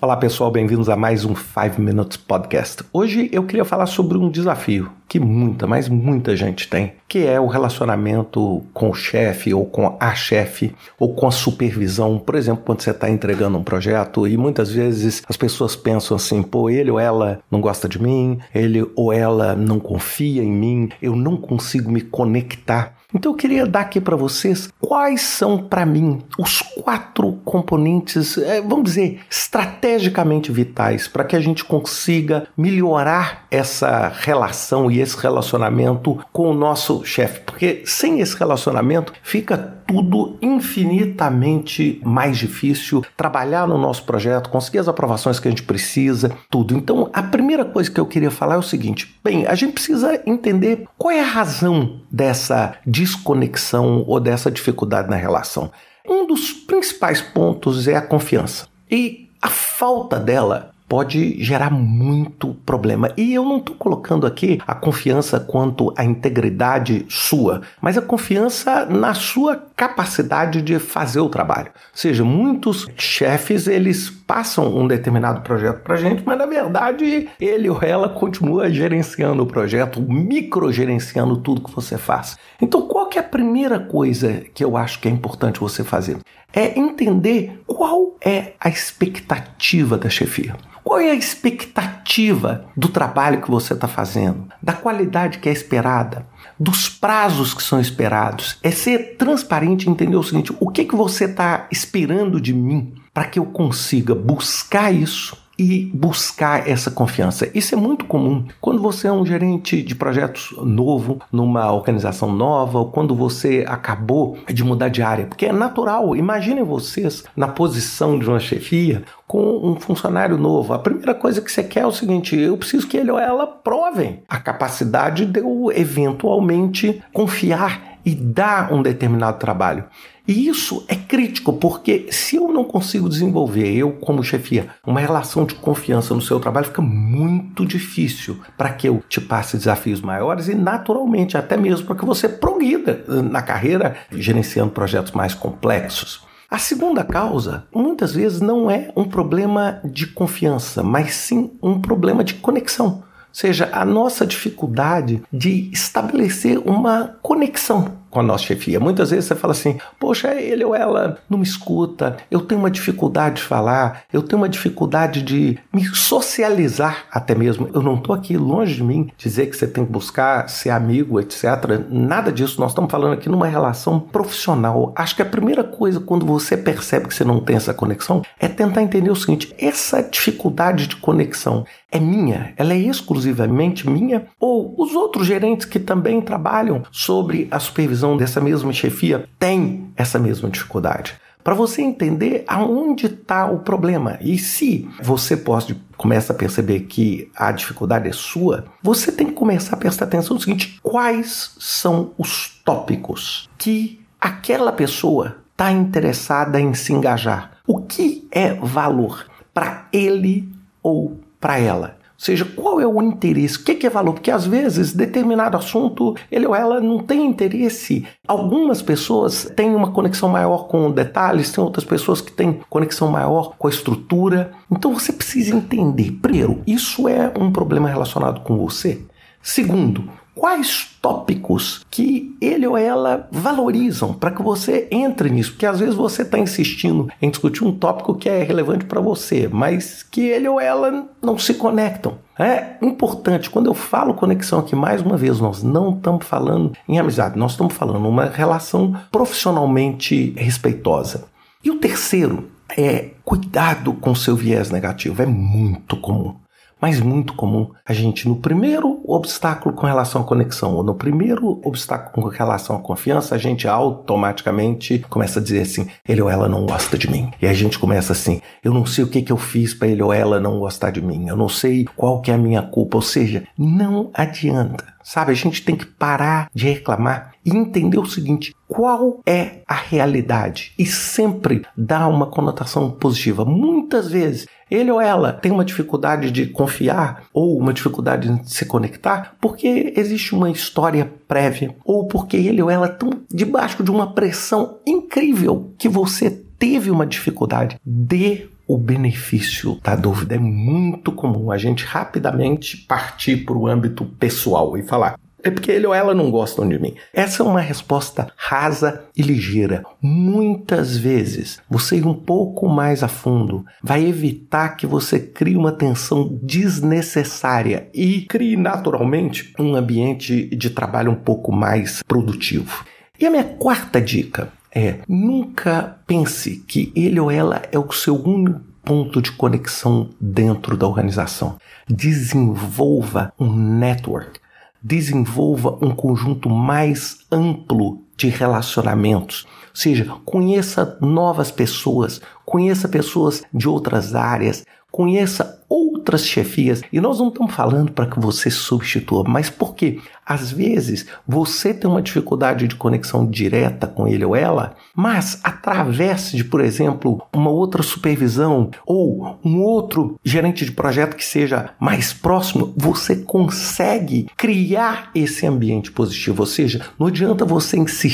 Olá pessoal, bem-vindos a mais um 5 Minutes Podcast. Hoje eu queria falar sobre um desafio que muita, mas muita gente tem, que é o relacionamento com o chefe ou com a chefe ou com a supervisão. Por exemplo, quando você está entregando um projeto e muitas vezes as pessoas pensam assim: pô, ele ou ela não gosta de mim, ele ou ela não confia em mim, eu não consigo me conectar. Então eu queria dar aqui para vocês quais são para mim os quatro componentes, é, vamos dizer, estrategicamente vitais para que a gente consiga melhorar essa relação e esse relacionamento com o nosso chefe, porque sem esse relacionamento fica tudo infinitamente mais difícil trabalhar no nosso projeto, conseguir as aprovações que a gente precisa, tudo. Então, a primeira coisa que eu queria falar é o seguinte: bem, a gente precisa entender qual é a razão dessa desconexão ou dessa dificuldade na relação. Um dos principais pontos é a confiança. E a falta dela pode gerar muito problema. E eu não estou colocando aqui a confiança quanto à integridade sua, mas a confiança na sua capacidade de fazer o trabalho. Ou seja, muitos chefes eles passam um determinado projeto para gente, mas na verdade ele ou ela continua gerenciando o projeto, microgerenciando tudo que você faz. Então, qual que é a primeira coisa que eu acho que é importante você fazer? É entender qual é a expectativa da chefia. Qual é a expectativa do trabalho que você está fazendo, da qualidade que é esperada, dos prazos que são esperados? É ser transparente e entender o seguinte: o que, que você está esperando de mim para que eu consiga buscar isso e buscar essa confiança. Isso é muito comum quando você é um gerente de projetos novo, numa organização nova, ou quando você acabou de mudar de área, porque é natural. Imaginem vocês na posição de uma chefia com um funcionário novo. A primeira coisa que você quer é o seguinte: eu preciso que ele ou ela provem a capacidade de eu eventualmente confiar e dar um determinado trabalho. E isso é crítico, porque se eu não consigo desenvolver, eu como chefia, uma relação de confiança no seu trabalho, fica muito difícil para que eu te passe desafios maiores e, naturalmente, até mesmo para que você progrida na carreira gerenciando projetos mais complexos. A segunda causa, muitas vezes, não é um problema de confiança, mas sim um problema de conexão. Ou seja, a nossa dificuldade de estabelecer uma conexão com a nossa chefia. Muitas vezes você fala assim: poxa, ele ou ela não me escuta, eu tenho uma dificuldade de falar, eu tenho uma dificuldade de me socializar até mesmo. Eu não estou aqui longe de mim dizer que você tem que buscar ser amigo, etc. Nada disso. Nós estamos falando aqui numa relação profissional. Acho que a primeira coisa quando você percebe que você não tem essa conexão é tentar entender o seguinte: essa dificuldade de conexão é minha? Ela é exclusivamente minha? Ou os outros gerentes que também trabalham sobre a supervisão supervisão dessa mesma chefia tem essa mesma dificuldade. Para você entender aonde está o problema. E se você pode começa a perceber que a dificuldade é sua, você tem que começar a prestar atenção no seguinte: quais são os tópicos que aquela pessoa está interessada em se engajar? O que é valor para ele ou para ela? Ou seja, qual é o interesse? O que é valor? Porque às vezes determinado assunto ele ou ela não tem interesse. Algumas pessoas têm uma conexão maior com detalhes, tem outras pessoas que têm conexão maior com a estrutura. Então você precisa entender, primeiro, isso é um problema relacionado com você. Segundo, quais tópicos que ele ou ela valorizam para que você entre nisso, porque às vezes você está insistindo em discutir um tópico que é relevante para você, mas que ele ou ela não se conectam. É importante, quando eu falo conexão aqui, mais uma vez, nós não estamos falando em amizade, nós estamos falando uma relação profissionalmente respeitosa. E o terceiro é cuidado com seu viés negativo, é muito comum mas muito comum a gente, no primeiro obstáculo com relação à conexão, ou no primeiro obstáculo com relação à confiança, a gente automaticamente começa a dizer assim: ele ou ela não gosta de mim. E a gente começa assim: eu não sei o que, que eu fiz para ele ou ela não gostar de mim, eu não sei qual que é a minha culpa. Ou seja, não adianta. Sabe, a gente tem que parar de reclamar e entender o seguinte: qual é a realidade? E sempre dar uma conotação positiva. Muitas vezes ele ou ela tem uma dificuldade de confiar ou uma dificuldade de se conectar porque existe uma história prévia ou porque ele ou ela estão debaixo de uma pressão incrível que você teve uma dificuldade de o benefício da dúvida. É muito comum a gente rapidamente partir para o âmbito pessoal e falar: é porque ele ou ela não gostam de mim. Essa é uma resposta rasa e ligeira. Muitas vezes, você ir um pouco mais a fundo vai evitar que você crie uma tensão desnecessária e crie naturalmente um ambiente de trabalho um pouco mais produtivo. E a minha quarta dica é: nunca pense que ele ou ela é o seu único ponto de conexão dentro da organização. Desenvolva um network, desenvolva um conjunto mais amplo de relacionamentos. Ou seja, conheça novas pessoas, conheça pessoas de outras áreas, conheça outras chefias. E nós não estamos falando para que você substitua, mas porque às vezes você tem uma dificuldade de conexão direta com ele ou ela, mas através de, por exemplo, uma outra supervisão ou um outro gerente de projeto que seja mais próximo, você consegue criar esse ambiente positivo. Ou seja, não adianta você insistir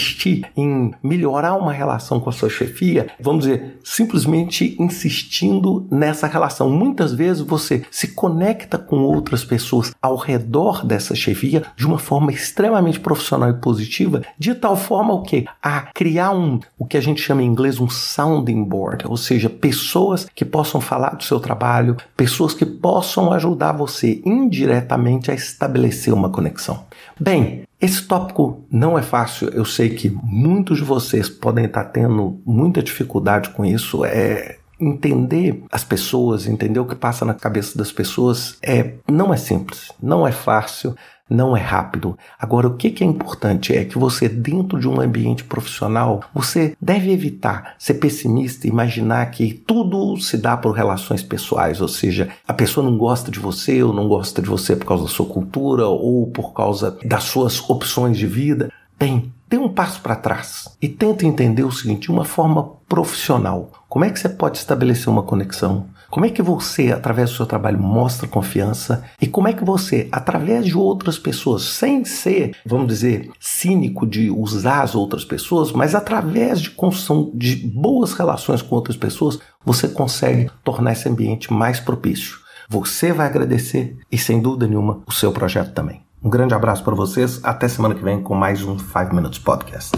em melhorar uma relação com a sua chefia, vamos dizer, simplesmente insistindo nessa relação. Muitas vezes você se conecta com outras pessoas ao redor dessa chefia de uma forma extremamente profissional e positiva, de tal forma o que a criar um o que a gente chama em inglês um sounding board, ou seja, pessoas que possam falar do seu trabalho, pessoas que possam ajudar você indiretamente a estabelecer uma conexão. Bem, esse tópico não é fácil, eu sei que muitos de vocês podem estar tendo muita dificuldade com isso. É, entender as pessoas, entender o que passa na cabeça das pessoas é não é simples, não é fácil, não é rápido. Agora, o que é importante é que você, dentro de um ambiente profissional, você deve evitar ser pessimista e imaginar que tudo se dá por relações pessoais, ou seja, a pessoa não gosta de você ou não gosta de você por causa da sua cultura ou por causa das suas opções de vida. Bem, dê um passo para trás e tenta entender o seguinte, de uma forma profissional. Como é que você pode estabelecer uma conexão? Como é que você, através do seu trabalho, mostra confiança? E como é que você, através de outras pessoas, sem ser, vamos dizer, cínico de usar as outras pessoas, mas através de construção de boas relações com outras pessoas, você consegue tornar esse ambiente mais propício? Você vai agradecer e, sem dúvida nenhuma, o seu projeto também. Um grande abraço para vocês. Até semana que vem com mais um 5 Minutes Podcast.